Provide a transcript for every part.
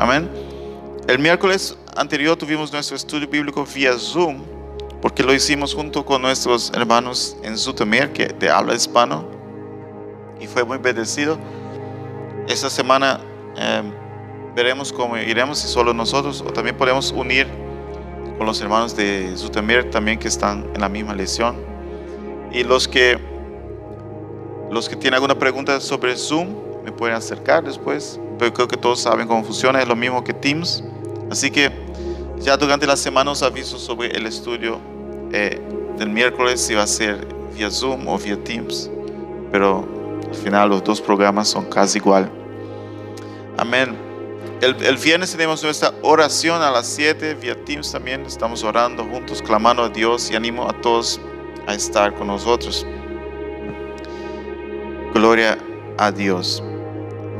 Amén. El miércoles anterior tuvimos nuestro estudio bíblico vía Zoom, porque lo hicimos junto con nuestros hermanos en Zutamir, que de habla hispano, y fue muy bendecido. Esta semana em, veremos cómo iremos, si solo nosotros, o también podemos unir con los hermanos de Zutamir también que están en la misma lección. Y los que, los que tienen alguna pregunta sobre Zoom, me pueden acercar después. Pero creo que todos saben cómo funciona, es lo mismo que Teams. Así que ya durante la semana os aviso sobre el estudio eh, del miércoles, si va a ser vía Zoom o vía Teams. Pero al final los dos programas son casi igual. Amén. El, el, viernes tenemos nuestra oración a las 7 vía Teams también. Estamos orando juntos, clamando a Dios y animo a todos a estar con nosotros. Gloria a Dios.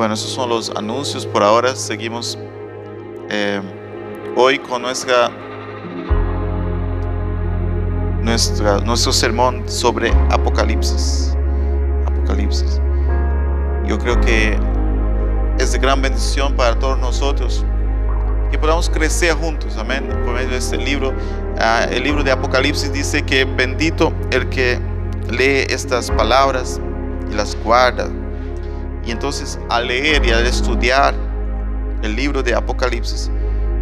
Bueno, esos son los anuncios por ahora. Seguimos eh, hoy con nuestra, nuestro sermón sobre Apocalipsis. Apocalipsis. Yo creo que es de gran bendición para todos nosotros que podamos crecer juntos, amén, por medio de este libro. Ah, el libro de Apocalipsis dice que bendito el que lee estas palabras y las guarda. Y entonces al leer y al estudiar el libro de Apocalipsis,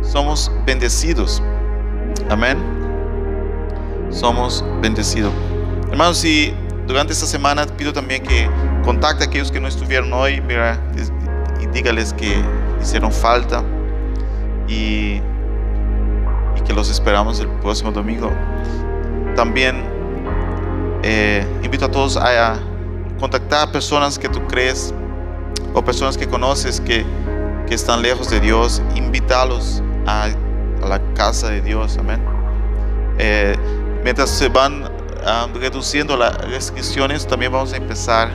somos bendecidos. Amén. Somos bendecidos. Hermanos, y durante esta semana pido también que contacte a aquellos que no estuvieron hoy, mira, y dígales que hicieron falta y, que los esperamos el próximo domingo. También eh, invito a todos a contactar a personas que tú crees o personas que conoces que, que están lejos de Dios, invítalos a, a, la casa de Dios, amén. Eh, mientras se van um, reduciendo las restricciones, también vamos a empezar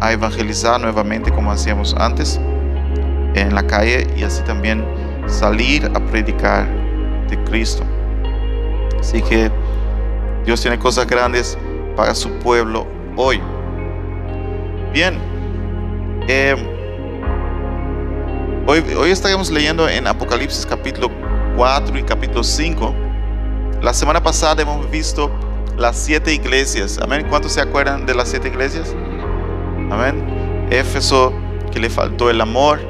a evangelizar nuevamente como hacíamos antes en la calle y así también salir a predicar de Cristo. Así que Dios tiene cosas grandes para su pueblo hoy. Bien, eh, hoy, estaremos leyendo en Apocalipsis capítulo 4 y capítulo 5. La semana pasada hemos visto las siete iglesias. Amén. ¿Cuántos se acuerdan de las siete iglesias? Amén. Éfeso, que le faltó el amor.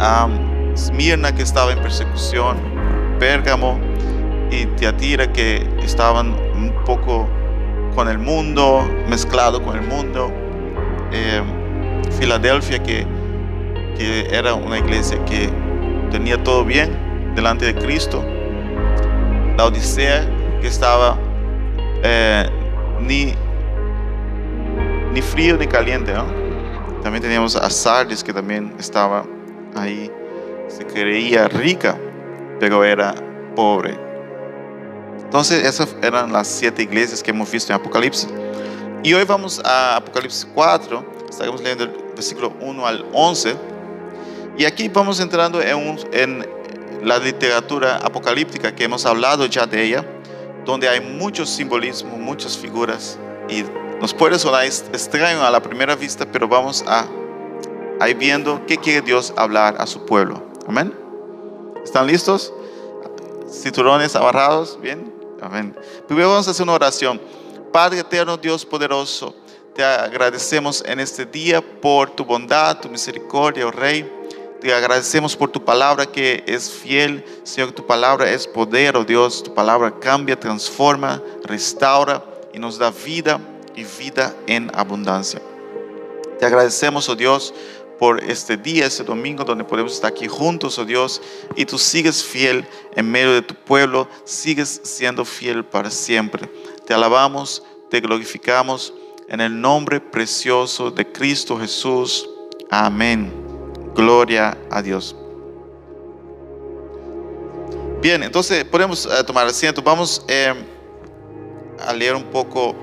Um, Esmirna, que estaba en persecución. Pérgamo y Tiatira, que estaban un poco con el mundo, mezclado con el mundo. Eh, Filadelfia, que, que era una iglesia que tenía todo bien delante de Cristo. La Odisea, que estaba eh, ni, ni frío ni caliente. ¿no? También teníamos a Sardis, que también estaba ahí. Se creía rica, pero era pobre. Entonces, esas eran las siete iglesias que hemos visto en Apocalipsis. Y hoy vamos a Apocalipsis 4, estaremos leyendo el versículo 1 al 11. Y aquí vamos entrando en, la literatura apocalíptica que hemos hablado ya de ella, donde hay muchos simbolismos, muchas figuras. Y nos puede sonar extraño a la primera vista, pero vamos a, a ir viendo qué quiere Dios hablar a su pueblo. Amén. ¿Están listos? Cinturones amarrados, bien. Amén. Primero vamos a hacer una oración. Padre eterno, Dios poderoso, te agradecemos en este día por tu bondad, tu misericordia, oh Rey. Te agradecemos por tu palabra que es fiel, Señor, tu palabra es poder, oh Dios. Tu palabra cambia, transforma, restaura y nos da vida y vida en abundancia. Te agradecemos, oh Dios, por este día, este domingo, donde podemos estar aquí juntos, oh Dios, y tú sigues fiel en medio de tu pueblo, sigues siendo fiel para siempre. Te alabamos, te glorificamos en el nombre precioso de Cristo Jesús. Amén. Gloria a Dios. Bien, entonces podemos uh, tomar asiento. Vamos eh, a leer un poco.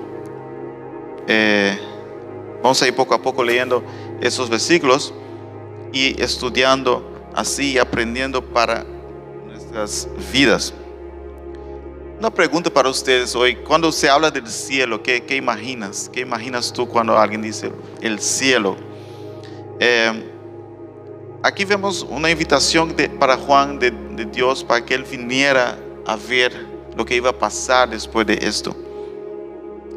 Eh, vamos a ir poco a poco leyendo esos versículos y estudiando así y aprendiendo para nuestras vidas. Una pregunta para ustedes hoy. Cuando se habla del cielo, ¿qué, qué imaginas? ¿Qué imaginas tú cuando alguien dice el cielo? Eh, aquí vemos una invitación para Juan de, Dios para que él viniera a ver lo que iba a pasar después de esto.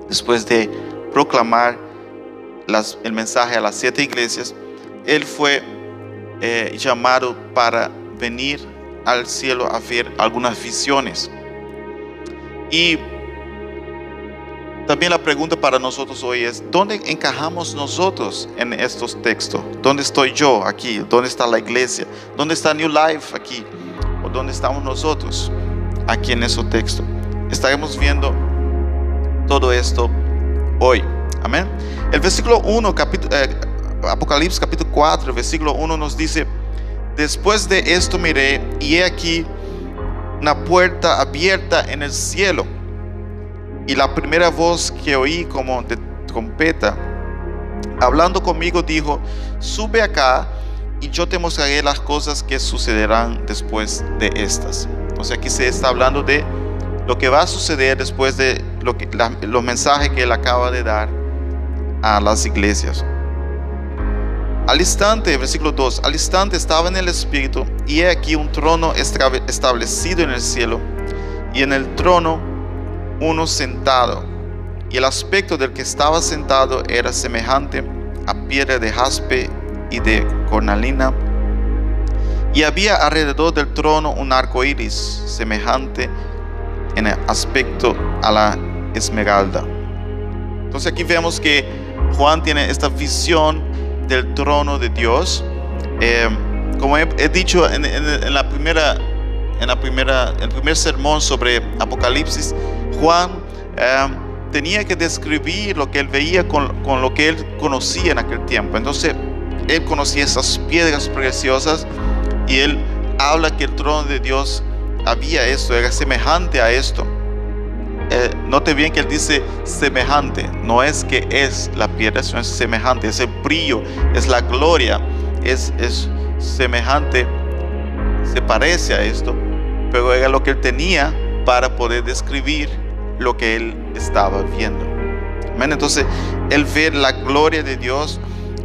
Después de proclamar el mensaje a las siete iglesias, él fue eh, llamado para venir al cielo a ver algunas visiones. Y también la pregunta para nosotros hoy es, ¿dónde encajamos nosotros en estos textos? ¿Dónde estoy yo aquí? ¿Dónde está la iglesia? ¿Dónde está New Life aquí? ¿O dónde estamos nosotros aquí en esos textos? Estaremos viendo todo esto hoy. Amén. El versículo 1, capítulo, eh, Apocalipsis capítulo 4, versículo 1 nos dice, después de esto miré y he aquí una puerta abierta en el cielo y la primera voz que oí como de trompeta, hablando conmigo, dijo, sube acá y yo te mostraré las cosas que sucederán después de estas. O sea, aquí se está hablando de lo que va a suceder después de lo que, los mensajes que él acaba de dar a las iglesias. Al instante, versículo 2, al instante estaba en el Espíritu y he aquí un trono establecido en el cielo y en el trono uno sentado, y el aspecto del que estaba sentado era semejante a piedra de jaspe y de cornalina, y había alrededor del trono un arco iris semejante en el aspecto a la esmeralda. Entonces aquí vemos que Juan tiene esta visión del trono de Dios. Eh, como he, dicho en, la primera, en la primera, el primer sermón sobre Apocalipsis, Juan em, tenía que describir lo que él veía con, con, lo que él conocía en aquel tiempo. Entonces, él conocía esas piedras preciosas y él habla que el trono de Dios había esto, era semejante a esto. Eh, note bien que él dice semejante, no es que es la piedra, sino es semejante, es el brillo, es la gloria, es, es semejante, se parece a esto, pero era lo que él tenía para poder describir lo que él estaba viendo. Entonces, él ve la gloria de Dios,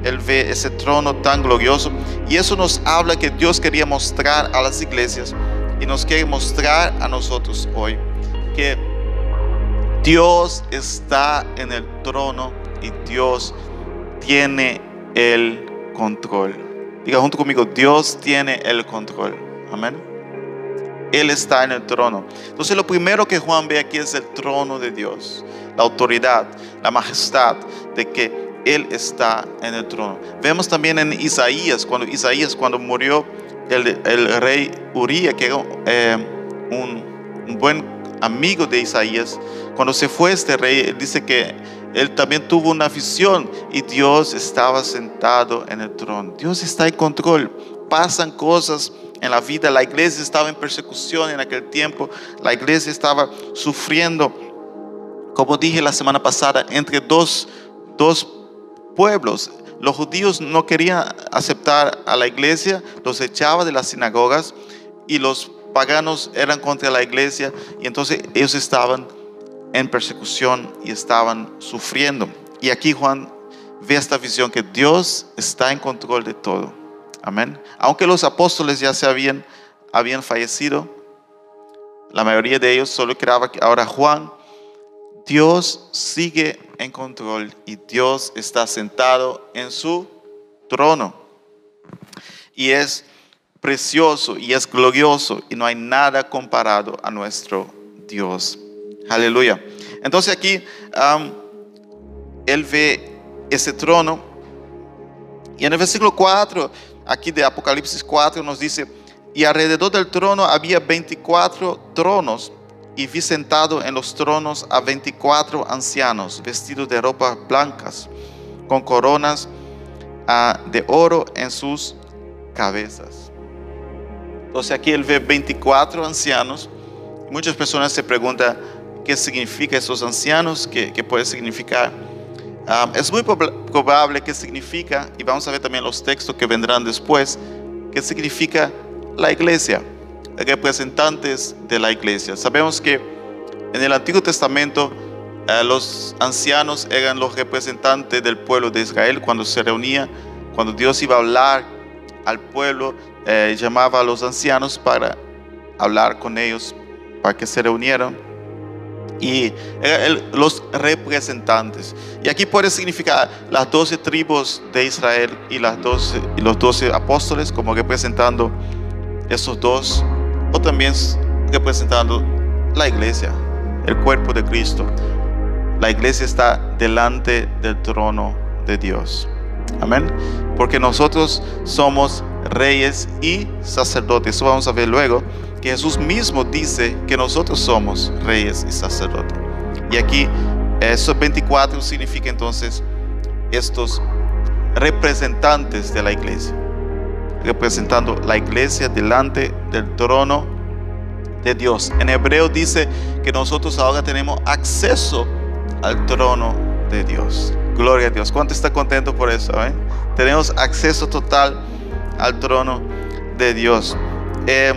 él ve ese trono tan glorioso y eso nos habla que Dios quería mostrar a las iglesias y nos quiere mostrar a nosotros hoy que Dios está en el trono y Dios tiene el control. Diga junto conmigo, Dios tiene el control. Amén. Él está en el trono. Entonces lo primero que Juan ve aquí es el trono de Dios, la autoridad, la majestad de que Él está en el trono. Vemos también en Isaías, cuando Isaías, cuando murió el, rey Uría, que era eh, un buen amigo de Isaías, cuando se fue este rey, él dice que él también tuvo una visión y Dios estaba sentado en el trono. Dios está en control. Pasan cosas en la vida. La iglesia estaba en persecución en aquel tiempo. La iglesia estaba sufriendo, como dije la semana pasada, entre dos, dos pueblos. Los judíos no querían aceptar a la iglesia, los echaba de las sinagogas y los paganos eran contra la iglesia y entonces ellos estaban en persecución y estaban sufriendo. Y aquí Juan ve esta visión que Dios está en control de todo. Amén. Aunque los apóstoles ya se habían, habían fallecido, la mayoría de ellos solo quedaba ahora Juan. Dios sigue en control y Dios está sentado en su trono. Y es precioso y es glorioso y no hay nada comparado a nuestro Dios. Aleluya. Entonces aquí él ve ese trono y en el versículo 4 aquí de Apocalipsis 4 nos dice, y alrededor del trono había 24 tronos, y vi sentado en los tronos a 24 ancianos, vestidos de ropas blancas, con coronas ah, de oro en sus cabezas. Entonces aquí él ve 24 ancianos. Muchas personas se preguntan qué significa esos ancianos, qué, qué puede significar es muy probable que significa, y vamos a ver también los textos que vendrán después, que significa la iglesia, representantes de la iglesia. Sabemos que en el Antiguo Testamento eh, los ancianos eran los representantes del pueblo de Israel cuando se reunía, cuando Dios iba a hablar al pueblo, eh, llamaba a los ancianos para hablar con ellos, para que se reunieran. Y los representantes. Y aquí puede significar las doce tribus de Israel y, las 12, y los doce apóstoles como representando esos dos, o también representando la iglesia, el cuerpo de Cristo. La iglesia está delante del trono de Dios. Amén. Porque nosotros somos reyes y sacerdotes. Eso vamos a ver luego. Que Jesús mismo dice que nosotros somos reyes y sacerdotes. Y aquí, esos 24 significa entonces estos representantes de la iglesia. Representando la iglesia delante del trono de Dios. En hebreo dice que nosotros ahora tenemos acceso al trono de Dios. Gloria a Dios. ¿Cuánto está contento por eso? Eh? Tenemos acceso total al trono de Dios. Eh,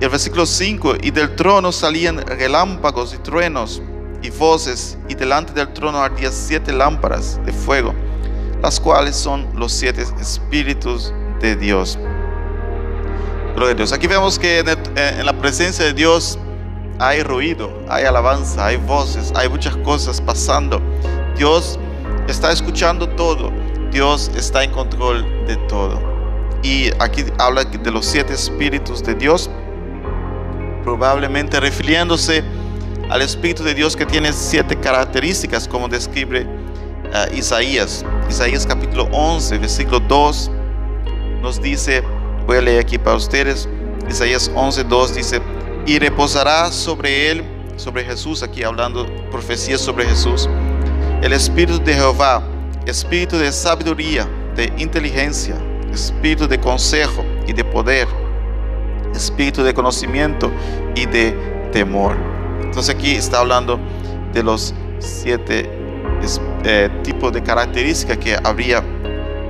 el versículo 5, y del trono salían relámpagos y truenos y voces, y delante del trono ardían siete lámparas de fuego, las cuales son los siete espíritus de Dios. Gloria a Dios. Aquí vemos que en, en la presencia de Dios hay ruido, hay alabanza, hay voces, hay muchas cosas pasando. Dios está escuchando todo. Dios está en control de todo. Y aquí habla de los siete espíritus de Dios, probablemente refiriéndose al Espíritu de Dios que tiene siete características, como describe uh, Isaías. Isaías capítulo 11, versículo 2, nos dice, voy a leer aquí para ustedes, Isaías 11, 2 dice, y reposará sobre él, sobre Jesús, aquí hablando profecías sobre Jesús, el Espíritu de Jehová, Espíritu de sabiduría, de inteligencia, Espíritu de consejo y de poder, Espíritu de conocimiento y de temor. Entonces aquí está hablando de los siete eh, tipos de características que habría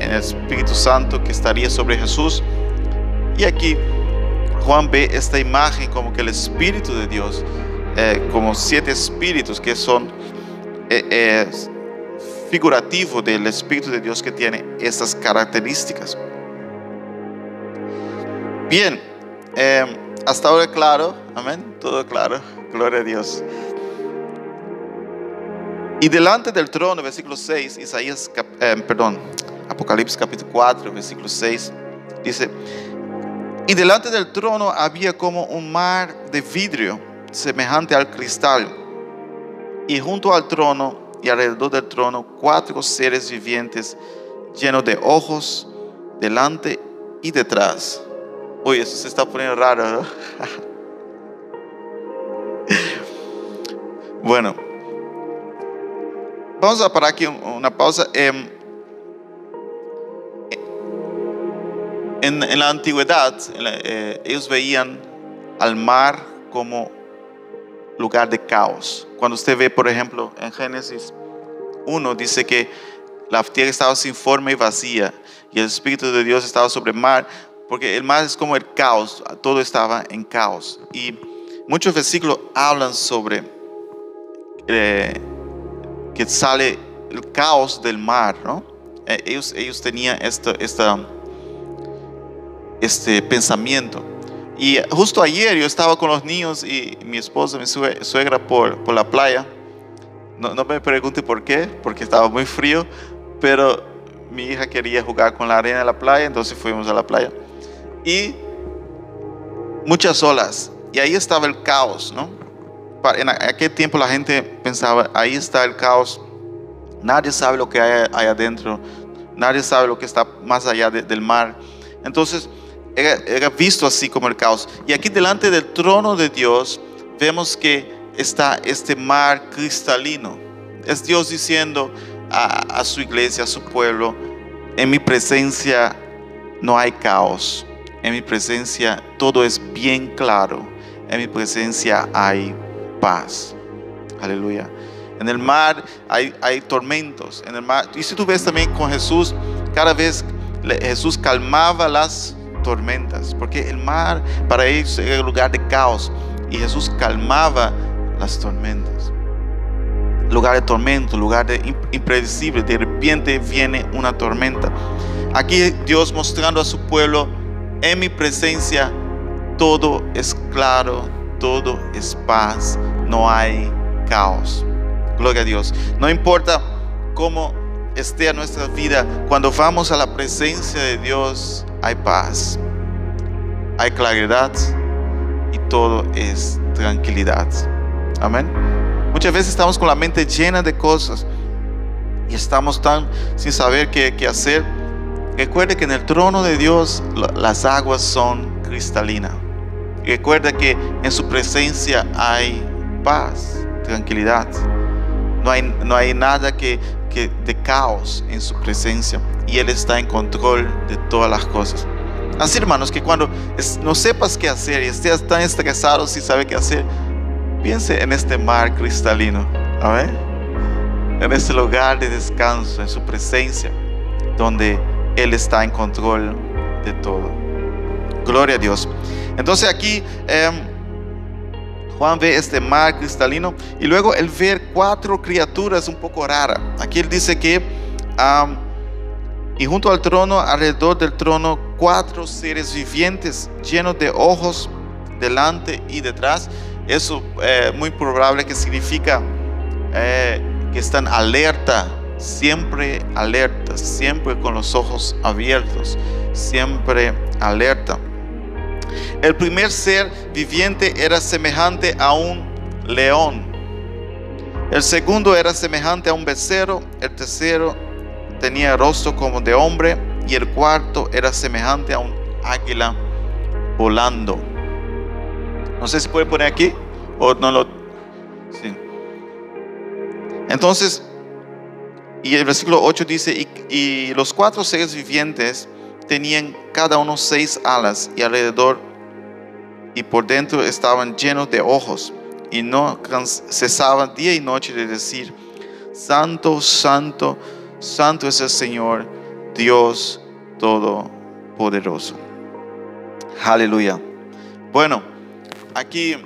en el Espíritu Santo que estaría sobre Jesús. Y aquí Juan ve esta imagen como que el Espíritu de Dios, eh, como siete espíritus que son eh, figurativos del Espíritu de Dios que tiene estas características. Bien, eh, hasta ahora claro, amén, todo claro, gloria a Dios. Y delante del trono, versículo 6, Isaías, perdón, Apocalipsis capítulo 4, versículo 6, dice, y delante del trono había como un mar de vidrio semejante al cristal. Y junto al trono y alrededor del trono cuatro seres vivientes llenos de ojos delante y detrás. Uy, eso se está poniendo raro. bueno, vamos a parar aquí una pausa. Em, En, la antigüedad, eh, ellos veían al mar como lugar de caos. Cuando usted ve, por ejemplo, en Génesis 1, dice que la tierra estaba sin forma y vacía y el Espíritu de Dios estaba sobre el mar, porque el mar es como el caos, todo estaba en caos. Y muchos versículos hablan sobre eh, que sale el caos del mar, ¿no? Eh, ellos, ellos tenían esta, este pensamiento. Y justo ayer yo estaba con los niños y mi esposa, mi suegra por, por la playa. No, no, me pregunte por qué, porque estaba muy frío, pero mi hija quería jugar con la arena de la playa, entonces fuimos a la playa. Y muchas olas, y ahí estaba el caos, ¿no? En aquel tiempo la gente pensaba, ahí está el caos, nadie sabe lo que hay, ahí adentro, nadie sabe lo que está más allá del mar. Entonces, era, visto así como el caos. Y aquí delante del trono de Dios vemos que está este mar cristalino. Es Dios diciendo a, su iglesia, a su pueblo, en mi presencia no hay caos. En mi presencia todo es bien claro. En mi presencia hay paz. Aleluya. En el mar hay, hay tormentos. En el mar, y si tú ves también con Jesús, cada vez Jesús calmaba las tormentas, porque el mar para ellos era un lugar de caos y Jesús calmaba las tormentas. Lugar de tormento, lugar de impredecible, de repente viene una tormenta. Aquí Dios mostrando a su pueblo, en mi presencia todo es claro, todo es paz, no hay caos. Gloria a Dios. No importa cómo esté nuestra vida, cuando vamos a la presencia de Dios hay paz, hay claridad y todo es tranquilidad. Amén. Muchas veces estamos con la mente llena de cosas y estamos tan sin saber qué, qué hacer. Recuerde que en el trono de Dios las aguas son cristalinas. Recuerda que en su presencia hay paz, tranquilidad. No hay, no hay nada que, que de caos en su presencia. Y Él está en control de todas las cosas. Así, hermanos, que cuando no sepas qué hacer y estés tan estresado sin saber qué hacer, piense en este mar cristalino. Amén. En este lugar de descanso, en su presencia, donde Él está en control de todo. Gloria a Dios. Entonces aquí em, Juan ve este mar cristalino y luego él ve cuatro criaturas un poco raras. Aquí él dice que y junto al trono, alrededor del trono, cuatro seres vivientes llenos de ojos delante y detrás. Eso es eh, muy probable que significa eh, que están alerta, siempre alerta, siempre con los ojos abiertos, siempre alerta. El primer ser viviente era semejante a un león. El segundo era semejante a un becerro. El tercero tenía rostro como de hombre. Y el cuarto era semejante a un águila volando. No sé si puede poner aquí o no lo. Sí. Entonces, y el versículo 8 dice: y, y los cuatro seres vivientes tenían cada uno seis alas y alrededor y por dentro estaban llenos de ojos y no cesaban día y noche de decir, Santo, Santo, Santo es el Señor, Dios Todopoderoso. Aleluya. Bueno, aquí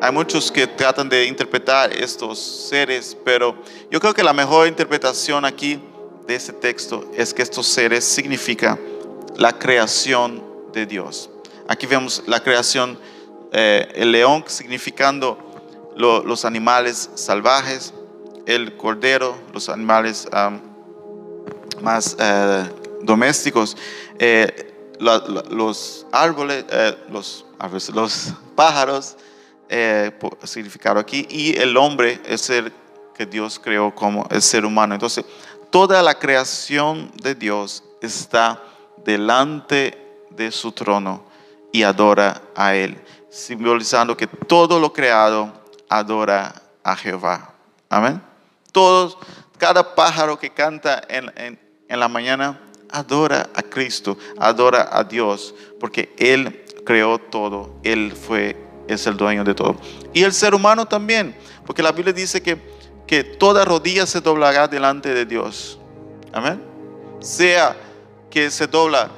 hay muchos que tratan de interpretar estos seres, pero yo creo que la mejor interpretación aquí de este texto es que estos seres significan la creación de Dios. Aquí vemos la creación, eh, el león significando los animales salvajes, el cordero, los animales más eh, domésticos, eh, los árboles, los, los pájaros, significado aquí, y el hombre el que Dios creó como el ser humano. Entonces, toda la creación de Dios está delante de su trono y adora a Él, simbolizando que todo lo creado adora a Jehová. Amén. Todos, cada pájaro que canta en, en, la mañana adora a Cristo, adora a Dios, porque Él creó todo, Él fue, es el dueño de todo. Y el ser humano también, porque la Biblia dice que, que toda rodilla se doblará delante de Dios. Amén. Sea que se dobla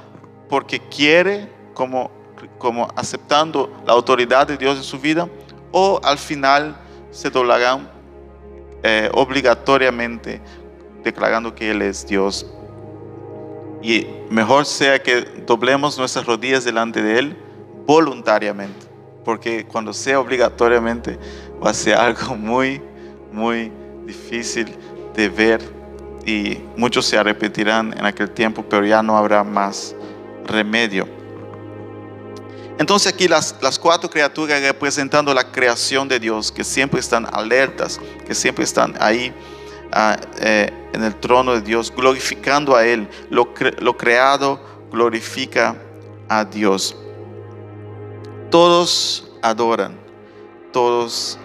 porque quiere, como como aceptando la autoridad de Dios en su vida, o al final se doblarán eh, obligatoriamente declarando que Él es Dios. Y mejor sea que doblemos nuestras rodillas delante de Él voluntariamente, porque cuando sea obligatoriamente va a ser algo muy, muy difícil de ver y muchos se arrepentirán en aquel tiempo, pero ya no habrá más remedio. Entonces aquí las, cuatro criaturas representando la creación de Dios, que siempre están alertas, que siempre están ahí ah, eh, en el trono de Dios, glorificando a Él. Lo, lo creado glorifica a Dios. Todos adoran, todos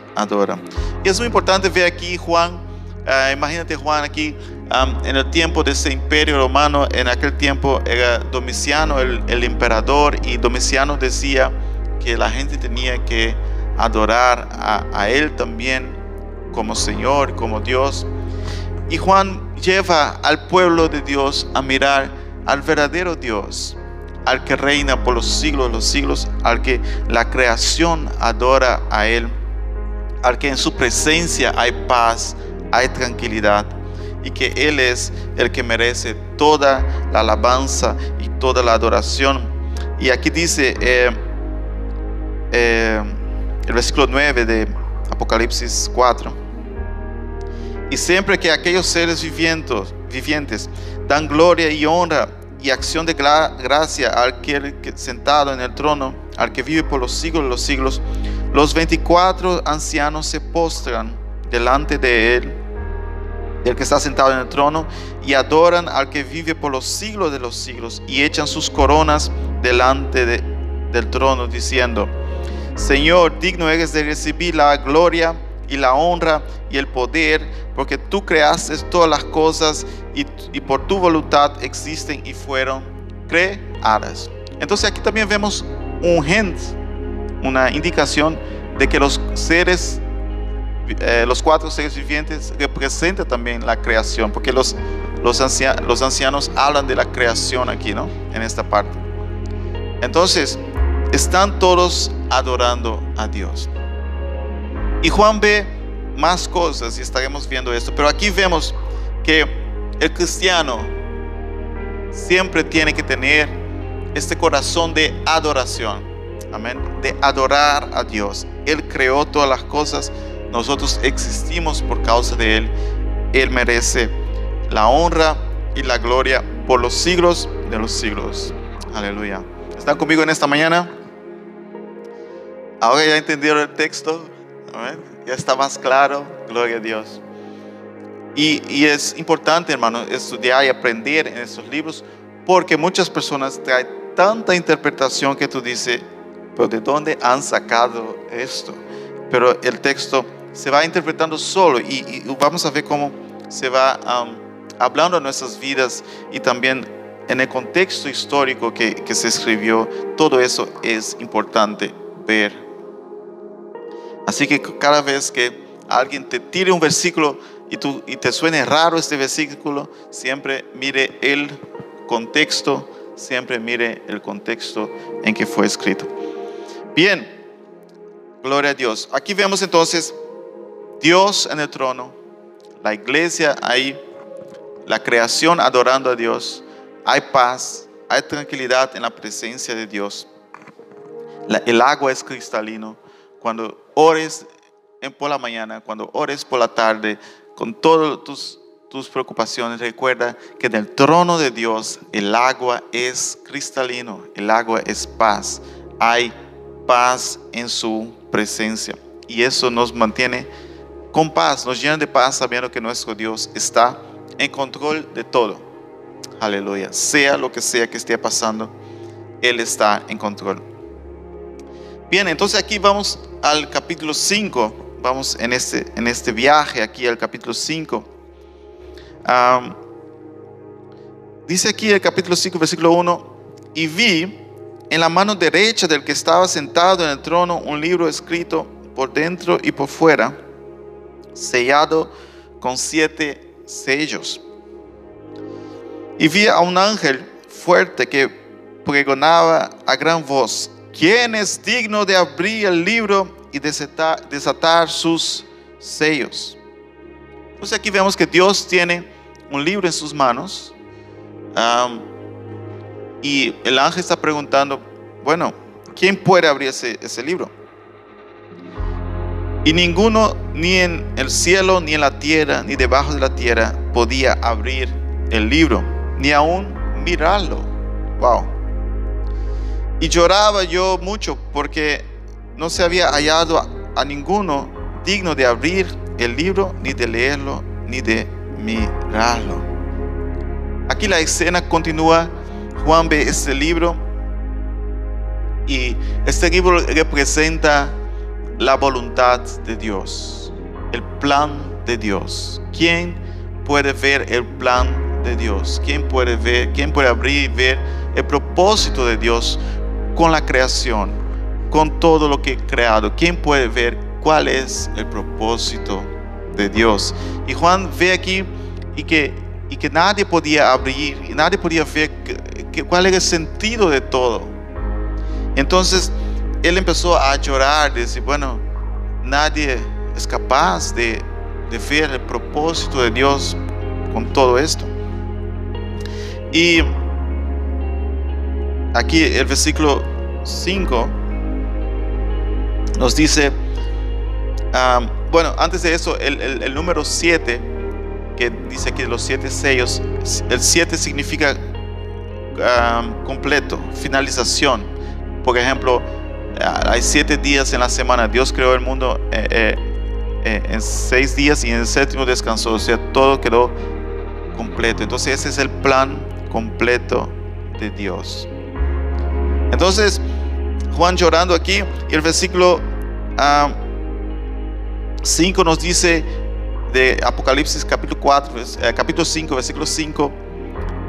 Y es muy importante ver aquí Juan, ah, imagínate Juan aquí, en el tiempo de ese imperio romano, en aquel tiempo era Domiciano el, emperador y Domiciano decía que la gente tenía que adorar a, a él también como Señor, como Dios. Y Juan lleva al pueblo de Dios a mirar al verdadero Dios, al que reina por los siglos de los siglos, al que la creación adora a Él, al que en su presencia hay paz, hay tranquilidad y que Él es el que merece toda la alabanza y toda la adoración. Y aquí dice eh, eh, el versículo 9 de Apocalipsis 4. Y siempre que aquellos seres vivientes, vivientes dan gloria y honra y acción de gracia al que sentado en el trono, al que vive por los siglos de los siglos, los 24 ancianos se postran delante de él, del que está sentado en el trono, y adoran al que vive por los siglos de los siglos, y echan sus coronas delante del trono, diciendo, Señor, digno eres de recibir la gloria y la honra y el poder, porque tú creaste todas las cosas y, por tu voluntad existen y fueron creadas. Entonces aquí también vemos un hint, una indicación de que los seres, eh, los cuatro seres vivientes representan también la creación, porque los, los, ancianos, los ancianos hablan de la creación aquí, ¿no? En esta parte. Entonces, están todos adorando a Dios. Y Juan ve más cosas y estaremos viendo esto, pero aquí vemos que el cristiano siempre tiene que tener este corazón de adoración, amén, de adorar a Dios. Él creó todas las cosas, nosotros existimos por causa de Él, Él merece la honra y la gloria por los siglos de los siglos. Aleluya. ¿Están conmigo en esta mañana? Ahora ya entendieron el texto. Ya está más claro, gloria a Dios. Y, es importante, hermano, estudiar y aprender en estos libros, porque muchas personas traen tanta interpretación que tú dices, pero ¿de dónde han sacado esto? Pero el texto se va interpretando solo y, vamos a ver cómo se va hablando en nuestras vidas y también en el contexto histórico que, se escribió. Todo eso es importante ver. Así que cada vez que alguien te tire un versículo y, y te suene raro este versículo, siempre mire el contexto, siempre mire el contexto en que fue escrito. Bien, gloria a Dios. Aquí vemos entonces Dios en el trono, la iglesia ahí, la creación adorando a Dios, hay paz, hay tranquilidad en la presencia de Dios. el agua es cristalino. Cuando ores por la mañana, cuando ores por la tarde, con todas tus, tus preocupaciones, recuerda que en el trono de Dios el agua es cristalino, el agua es paz. Hay paz en su presencia. Y eso nos mantiene con paz, nos llena de paz sabiendo que nuestro Dios está en control de todo. Aleluya. Sea lo que sea que esté pasando, Él está en control. Bien, entonces aquí vamos al capítulo 5. Vamos en este, en este viaje aquí al capítulo 5. dice aquí el capítulo 5, versículo 1, y vi en la mano derecha del que estaba sentado en el trono un libro escrito por dentro y por fuera, sellado con siete sellos. Y vi a un ángel fuerte que pregonaba a gran voz, ¿quién es digno de abrir el libro y desatar, sus sellos? Entonces aquí vemos que Dios tiene un libro en sus manos y el ángel está preguntando, bueno, ¿quién puede abrir ese, libro? Y ninguno, ni en el cielo, ni en la tierra, ni debajo de la tierra, podía abrir el libro, ni aún mirarlo. Wow. Y lloraba yo mucho porque no se había hallado a, ninguno digno de abrir el libro, ni de leerlo, ni de mirarlo. Aquí la escena continúa. Juan ve este libro y este libro representa la voluntad de Dios, el plan de Dios. ¿Quién puede ver el plan de Dios? ¿Quién puede ver, quién puede abrir y ver el propósito de Dios con la creación, con todo lo que he creado. ¿Quién puede ver cuál es el propósito de Dios? Y Juan ve aquí y que, y que nadie podía abrir, y nadie podía ver cuál era el sentido de todo. Entonces él empezó a llorar, decir, bueno, nadie es capaz de, de ver el propósito de Dios con todo esto. Y aquí el versículo 5 nos dice, bueno, antes de eso, el, número 7, que dice que los siete sellos, el 7 significa completo, finalización. Por ejemplo, hay siete días en la semana. Dios creó el mundo eh, eh, eh, en seis días y en el séptimo descansó. O sea, todo quedó completo. Entonces ese es el plan completo de Dios. Entonces, Juan llorando aquí, y el versículo 5 ah, nos dice de Apocalipsis capítulo 4, capítulo 5, versículo 5,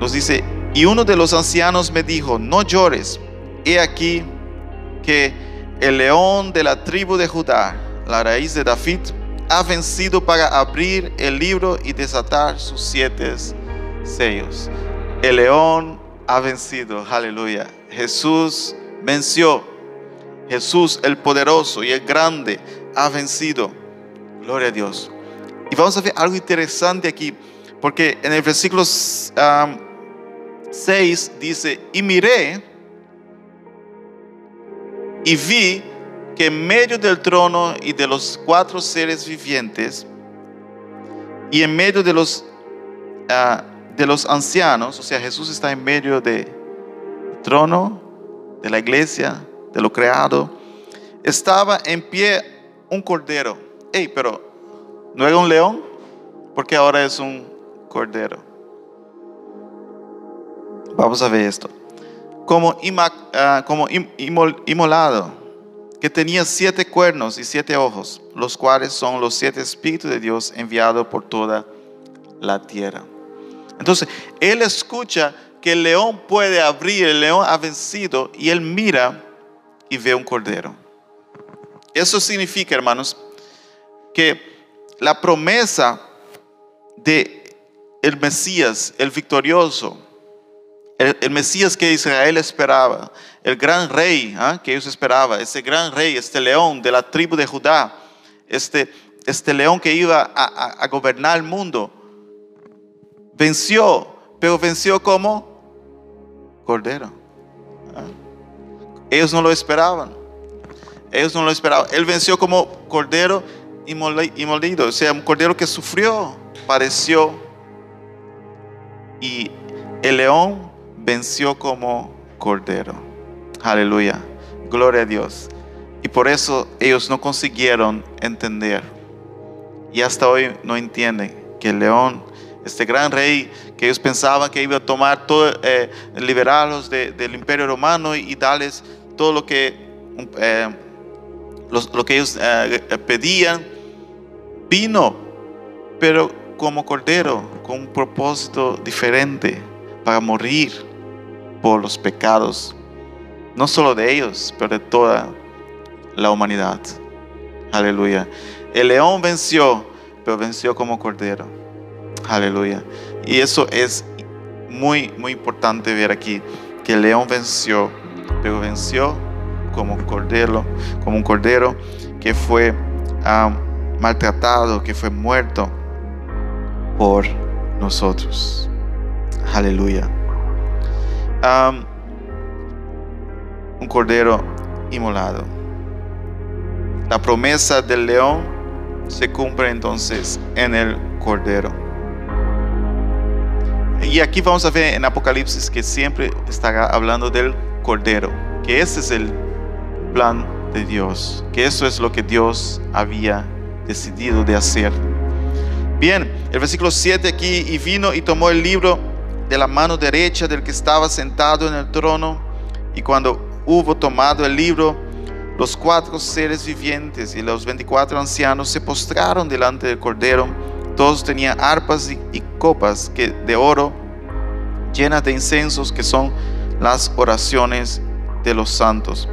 nos dice, y uno de los ancianos me dijo, no llores, he aquí que el león de la tribu de Judá, la raíz de David, ha vencido para abrir el libro y desatar sus siete sellos. El león ha vencido, aleluya. Jesús venció. Jesús el poderoso y el grande ha vencido. Gloria a Dios. Y vamos a ver algo interesante aquí, porque en el versículo 6 dice, y miré y vi que en medio del trono y de los cuatro seres vivientes, y en medio de los, ah, de los ancianos, o sea, Jesús está en medio del trono, de la iglesia, de lo creado, estaba en pie un cordero. Hey, pero ¿no era un león? Porque ahora es un cordero. Vamos a ver esto como, ah, como inmolado, que tenía siete cuernos y siete ojos, los cuales son los siete espíritus de Dios enviados por toda la tierra. Entonces, él escucha que el león puede abrir, el león ha vencido, y él mira y ve un cordero. Eso significa, hermanos, que la promesa de el Mesías, el victorioso, el, Mesías que Israel esperaba, el gran rey ¿ah? que ellos esperaban, ese gran rey, este león de la tribu de Judá, este, este león que iba a, gobernar el mundo, venció, pero venció como cordero. ¿ah? Ellos no lo esperaban. Ellos no lo esperaban. Él venció como cordero y molido, o sea, un cordero que sufrió, padeció. Y el león venció como cordero. Aleluya. Gloria a Dios. Y por eso ellos no consiguieron entender. Y hasta hoy no entienden que el león, este gran rey que ellos pensaban que iba a tomar todo, eh, liberarlos del imperio romano y, darles todo lo que, eh, lo que ellos eh, pedían, vino, pero como cordero, con un propósito diferente, para morir por los pecados, no solo de ellos, pero de toda la humanidad. Aleluya. El león venció, pero venció como cordero. Aleluya. Y eso es muy, muy importante ver aquí, que el león venció, pero venció como cordero, como un cordero que fue ah, maltratado, que fue muerto por nosotros. Aleluya un cordero inmolado. La promesa del león se cumple entonces en el cordero. Y aquí vamos a ver en Apocalipsis que siempre está hablando del cordero, que ese es el plan de Dios, que eso es lo que Dios había decidido de hacer. Bien, el versículo 7 aquí, y vino y tomó el libro de la mano derecha del que estaba sentado en el trono, y cuando hubo tomado el libro, los cuatro seres vivientes y los veinticuatro ancianos se postraron delante del Cordero. Todos tenían arpas y, copas que, de oro llenas de incensos que son las oraciones de los santos.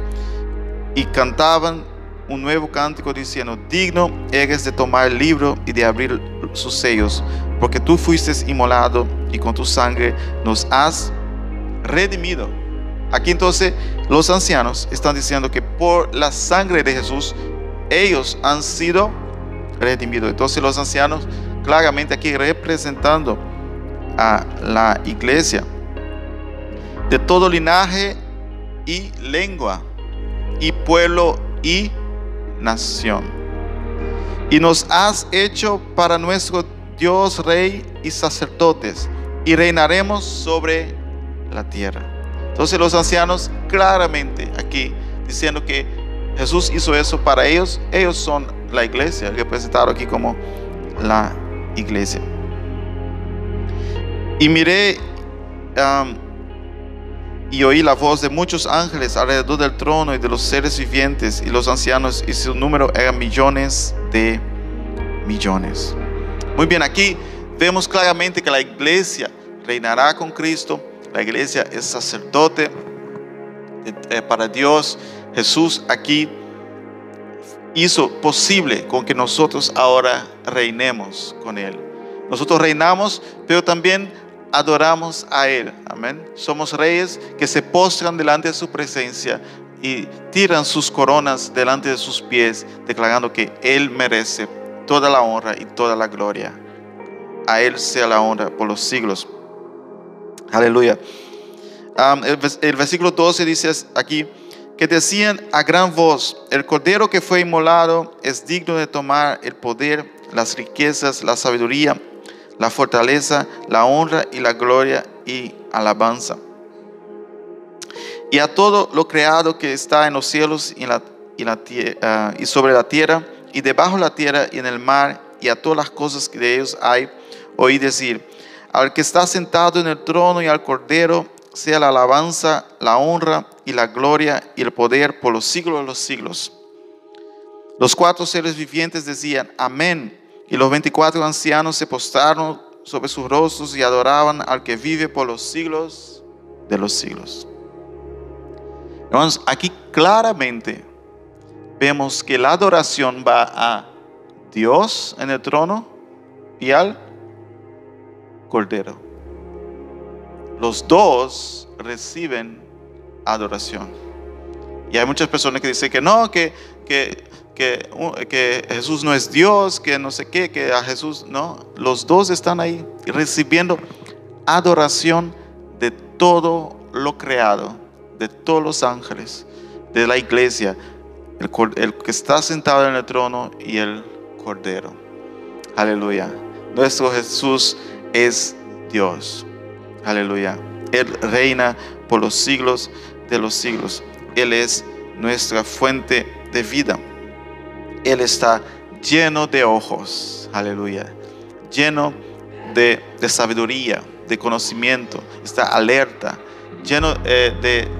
Y cantaban un nuevo cántico diciendo, digno eres de tomar el libro y de abrir sus sellos, porque tú fuiste inmolado y con tu sangre nos has redimido. Aquí entonces los ancianos están diciendo que por la sangre de Jesús ellos han sido redimidos. Entonces los ancianos claramente aquí representando a la iglesia, de todo linaje y lengua, y pueblo y nación. Y nos has hecho para nuestro Dios Rey y sacerdotes, y reinaremos sobre la tierra. Entonces los ancianos claramente aquí diciendo que Jesús hizo eso para ellos, ellos son la iglesia, representado aquí como la iglesia. Y miré y oí la voz de muchos ángeles alrededor del trono y de los seres vivientes y los ancianos, y su número era millones de millones. Muy bien, aquí vemos claramente que la iglesia reinará con Cristo, la iglesia es sacerdote eh, para Dios. Jesús aquí hizo posible con que nosotros ahora reinemos con Él. Nosotros reinamos, pero también adoramos a Él. Amén. Somos reyes que se postran delante de su presencia y tiran sus coronas delante de sus pies, declarando que Él merece toda la honra y toda la gloria. A Él sea la honra por los siglos. Aleluya. el, versículo 12 dice aquí, que decían a gran voz, el cordero que fue inmolado es digno de tomar el poder, las riquezas, la sabiduría, la fortaleza, la honra y la gloria y alabanza. Y a todo lo creado que está en los cielos y, la, y, ah, y sobre la tierra, y debajo de la tierra y en el mar, y a todas las cosas que de ellos hay, oí decir, al que está sentado en el trono y al cordero, sea la alabanza, la honra y la gloria y el poder por los siglos de los siglos. Los cuatro seres vivientes decían, amén. Y los veinticuatro ancianos se postraron sobre sus rostros y adoraban al que vive por los siglos de los siglos. Hermanos, aquí claramente vemos que la adoración va a Dios en el trono y al Cordero. Los dos reciben adoración. Y hay muchas personas que dicen que no, que, que, que, Jesús no es Dios, que no sé qué, que a Jesús no. Los dos están ahí recibiendo adoración de todo lo creado, de todos los ángeles, de la iglesia, el, el que está sentado en el trono y el cordero. Aleluya. Nuestro Jesús es Dios. Aleluya. Él reina por los siglos de los siglos. Él es nuestra fuente de vida. Él está lleno de ojos, aleluya, lleno de, sabiduría, de conocimiento, está alerta, lleno eh,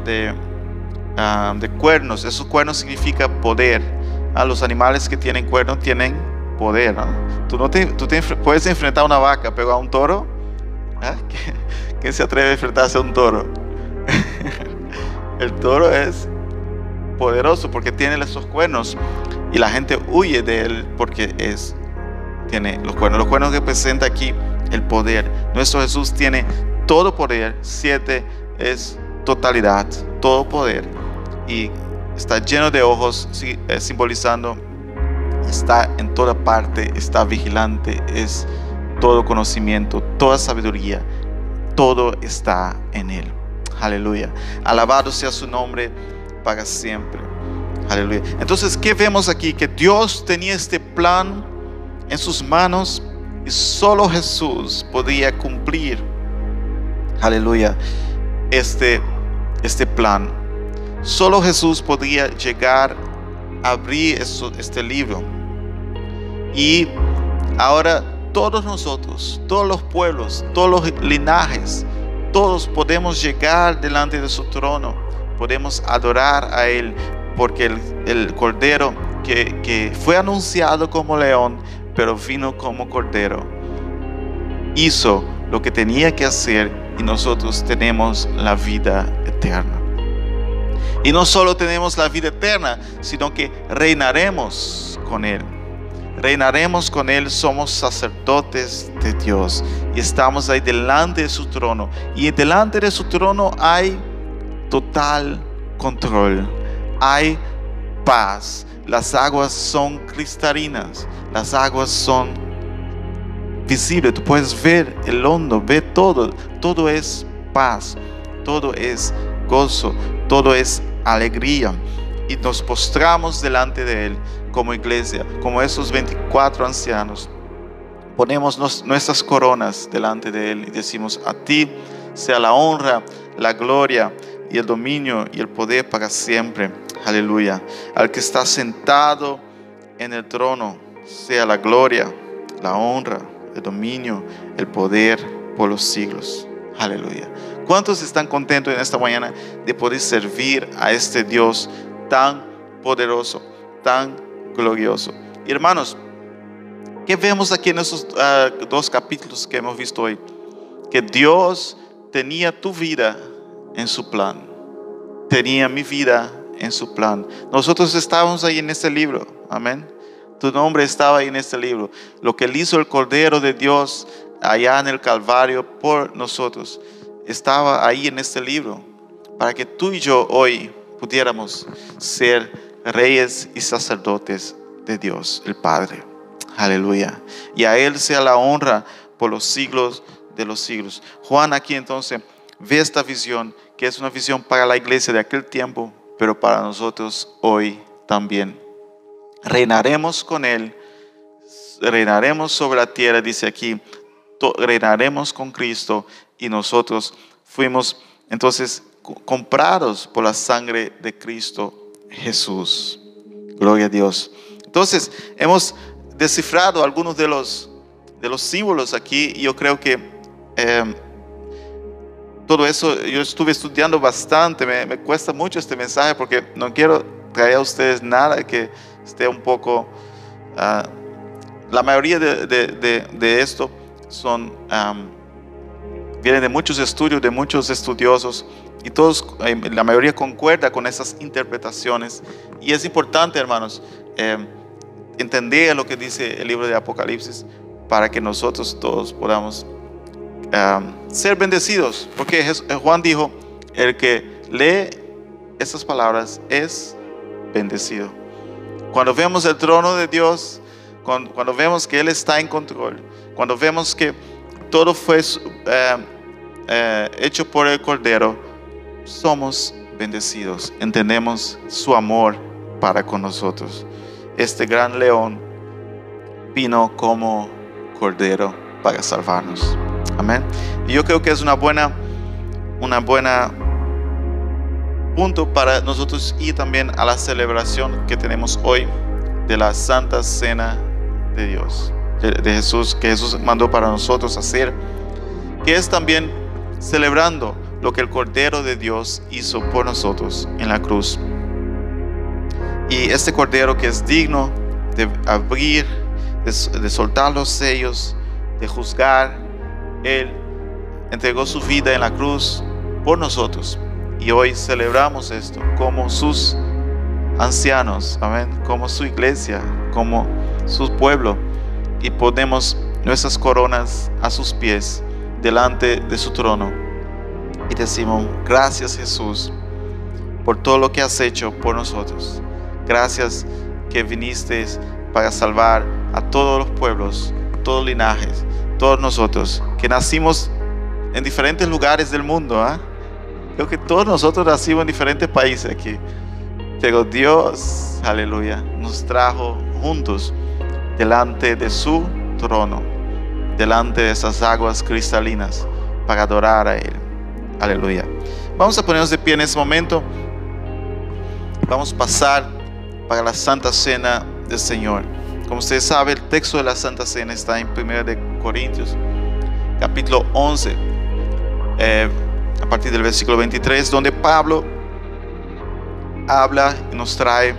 de, ah, de, cuernos. Esos cuernos significa poder. a ah, los animales que tienen cuernos tienen poder. Tú, no te, tú puedes enfrentar a una vaca, pero a un toro, ¿ah? ¿quién se atreve a enfrentarse a un toro? El toro es poderoso porque tiene esos cuernos y la gente huye de él porque es, tiene los cuernos. Los cuernos representan aquí el poder. Nuestro Jesús tiene todo poder. Siete es totalidad, todo poder. Y está lleno de ojos, eh, simbolizando, está en toda parte, está vigilante, es todo conocimiento, toda sabiduría, todo está en él. Aleluya. Alabado sea su nombre para siempre. Aleluya. Entonces, ¿qué vemos aquí? Que Dios tenía este plan en sus manos y solo Jesús podía cumplir. Aleluya. Este, este plan. Solo Jesús podía llegar a abrir este libro. Y ahora todos nosotros, todos los pueblos, todos los linajes, todos podemos llegar delante de su trono, podemos adorar a Él, porque el, Cordero que, que fue anunciado como león, pero vino como Cordero, hizo lo que tenía que hacer y nosotros tenemos la vida eterna. Y no solo tenemos la vida eterna, sino que reinaremos con Él reinaremos con Él, somos sacerdotes de Dios y estamos ahí delante de su trono. Y delante de su trono hay total control, hay paz. Las aguas son cristalinas, las aguas son visible, tú puedes ver el hondo, ver todo, todo es paz, todo es gozo, todo es alegría. Y nos postramos delante de Él como iglesia, como esos 24 ancianos. Ponemos nuestras coronas delante de Él y decimos, a ti sea la honra, la gloria y el dominio y el poder para siempre. Aleluya. Al que está sentado en el trono, sea la gloria, la honra, el dominio, el poder por los siglos. Aleluya. ¿Cuántos están contentos en esta mañana de poder servir a este Dios tan poderoso, tan glorioso? hermanos, ¿qué vemos aquí en esos ah, dos capítulos que hemos visto hoy? Que Dios tenía tu vida en su plan. Tenía mi vida en su plan. Nosotros estábamos ahí en este libro. Amén. Tu nombre estaba ahí en este libro. Lo que él hizo el Cordero de Dios allá en el Calvario por nosotros estaba ahí en este libro. Para que tú y yo hoy pudiéramos ser reyes y sacerdotes de Dios, el Padre. Aleluya. Y a Él sea la honra por los siglos de los siglos. Juan aquí entonces ve esta visión, que es una visión para la iglesia de aquel tiempo, pero para nosotros hoy también. Reinaremos con Él, reinaremos sobre la tierra, dice aquí, reinaremos con Cristo y nosotros fuimos entonces comprados por la sangre de Cristo Jesús. Gloria a Dios. Entonces, hemos descifrado algunos de los, de los símbolos aquí y yo creo que Em, todo eso yo estuve estudiando bastante, me, cuesta mucho este mensaje porque no quiero traer a ustedes nada que esté un poco... Ah, la mayoría de, de, esto son, vienen de muchos estudios, de muchos estudiosos y todos, eh, la mayoría concuerda con esas interpretaciones. Y es importante, hermanos, em, entender lo que dice el libro de Apocalipsis para que nosotros todos podamos ser bendecidos, porque eh, Juan dijo, el que lee esas palabras es bendecido. Cuando vemos el trono de Dios, cuando, vemos que Él está en control, cuando vemos que todo fue eh, hecho por el Cordero, somos bendecidos, entendemos su amor para con nosotros. Este gran león vino como Cordero para salvarnos. Amén. Y yo creo que es una buena, una buena punto para nosotros ir también a la celebración que tenemos hoy de la Santa Cena de Dios, de, Jesús, que Jesús mandó para nosotros hacer, que es también celebrando lo que el Cordero de Dios hizo por nosotros en la cruz. Y este Cordero que es digno de abrir, de soltar los sellos, de juzgar, él entregó su vida en la cruz por nosotros. Y hoy celebramos esto como sus ancianos, amén, como su iglesia, como su pueblo. Y ponemos nuestras coronas a sus pies, delante de su trono. Y decimos, gracias Jesús por todo lo que has hecho por nosotros. Gracias que viniste para salvar a todos los pueblos, todos linajes, todos nosotros que nacimos en diferentes lugares del mundo. ¿ah? Creo que todos nosotros nacimos en diferentes países aquí. Pero Dios, aleluya, nos trajo juntos delante de su trono, delante de esas aguas cristalinas, para adorar a Él. Aleluya. Vamos a ponernos de pie en ese momento. Vamos a pasar para la Santa Cena del Señor. Como ustedes saben, el texto de la Santa Cena está en 1 de Corintios, capítulo 11, eh, a partir del versículo 23, donde Pablo habla y nos trae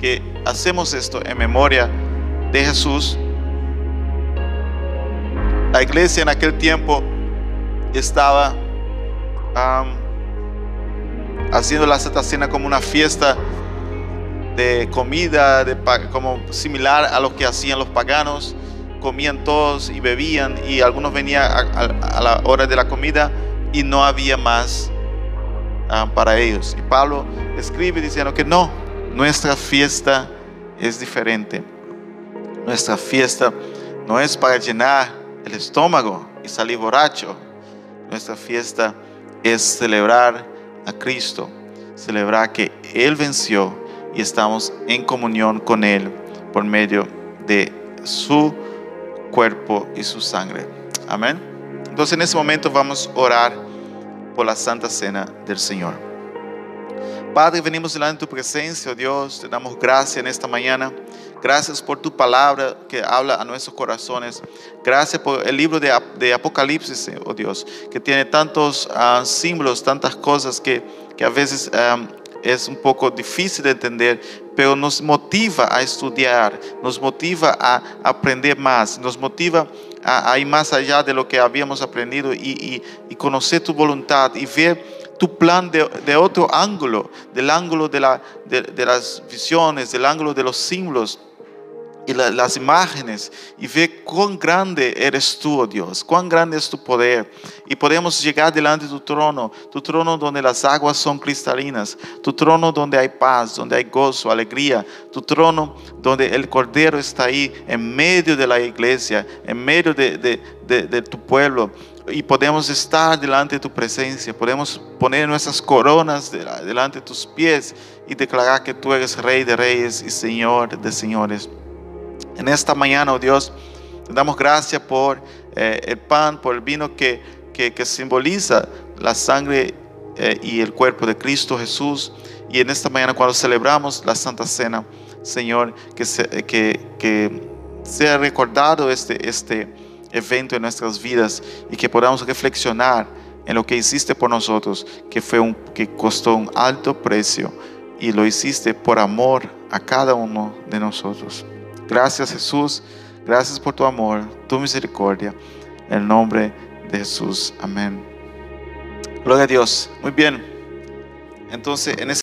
que hacemos esto en memoria de Jesús. La iglesia en aquel tiempo estaba haciendo la Santa Cena como una fiesta de comida, de, como similar a lo que hacían los paganos. Comían todos y bebían y algunos venían a, la hora de la comida y no había más ah, para ellos. Y Pablo escribe diciendo que no, nuestra fiesta es diferente. Nuestra fiesta no es para llenar el estómago y salir borracho. Nuestra fiesta es celebrar a Cristo, celebrar que Él venció y estamos en comunión con Él por medio de su cuerpo y su sangre. Amén. Entonces en ese momento vamos a orar por la Santa Cena del Señor. Padre, venimos delante de tu presencia, oh Dios, te damos gracias en esta mañana. Gracias por tu palabra que habla a nuestros corazones. Gracias por el libro de, Apocalipsis, oh Dios, que tiene tantos ah, símbolos, tantas cosas que, que a veces ah, es un poco difícil de entender, pero nos motiva a estudiar, nos motiva a aprender más, nos motiva a, ir más allá de lo que habíamos aprendido y, y conocer tu voluntad y ver tu plan de, otro ángulo, del ángulo de, la, de, las visiones, del ángulo de los símbolos y las imágenes y ve cuán grande eres tú, oh Dios, cuán grande es tu poder. Y podemos llegar delante de tu trono, tu trono donde las aguas son cristalinas, tu trono donde hay paz, donde hay gozo, alegría, tu trono donde el Cordero está ahí en medio de la iglesia, en medio de, de tu pueblo y podemos estar delante de tu presencia, podemos poner nuestras coronas delante de tus pies y declarar que tú eres Rey de Reyes y Señor de Señores. En esta mañana, oh Dios, te damos gracias por eh, el pan, por el vino que, que, simboliza la sangre eh, y el cuerpo de Cristo Jesús. Y en esta mañana, cuando celebramos la Santa Cena, Señor, que, que, que sea recordado este, este evento en nuestras vidas y que podamos reflexionar en lo que hiciste por nosotros, que fue un que costó un alto precio y lo hiciste por amor a cada uno de nosotros. Gracias Jesús, gracias por tu amor, tu misericordia. En el nombre de Jesús. Amén. Gloria a Dios. Muy bien. Entonces, en ese